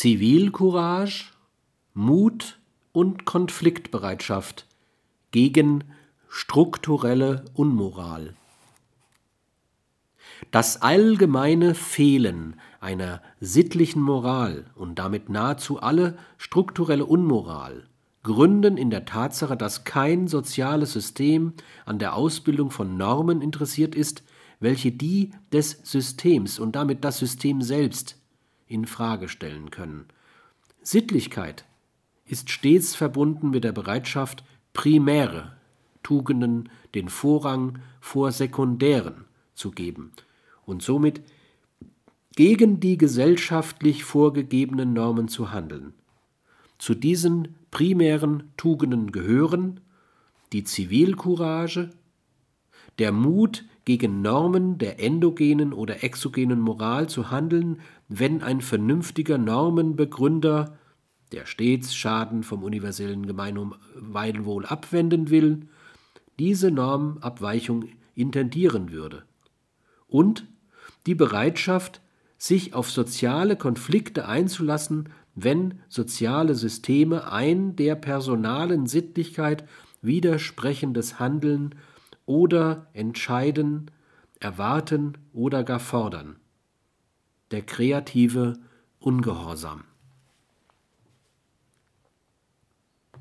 Zivilcourage, Mut und Konfliktbereitschaft gegen strukturelle Unmoral. Das allgemeine Fehlen einer sittlichen Moral und damit nahezu alle strukturelle Unmoral gründen in der Tatsache, dass kein soziales System an der Ausbildung von Normen interessiert ist, welche die des Systems und damit das System selbst in Frage stellen können. Sittlichkeit ist stets verbunden mit der Bereitschaft, primäre Tugenden den Vorrang vor sekundären zu geben und somit gegen die gesellschaftlich vorgegebenen Normen zu handeln. Zu diesen primären Tugenden gehören die Zivilcourage, der Mut, gegen Normen der endogenen oder exogenen Moral zu handeln, wenn ein vernünftiger Normenbegründer, der stets Schaden vom universellen Gemeinwohl abwenden will, diese Normabweichung intendieren würde. Und die Bereitschaft, sich auf soziale Konflikte einzulassen, wenn soziale Systeme ein der personalen Sittlichkeit widersprechendes Handeln oder entscheiden, erwarten oder gar fordern. Der kreative Ungehorsam.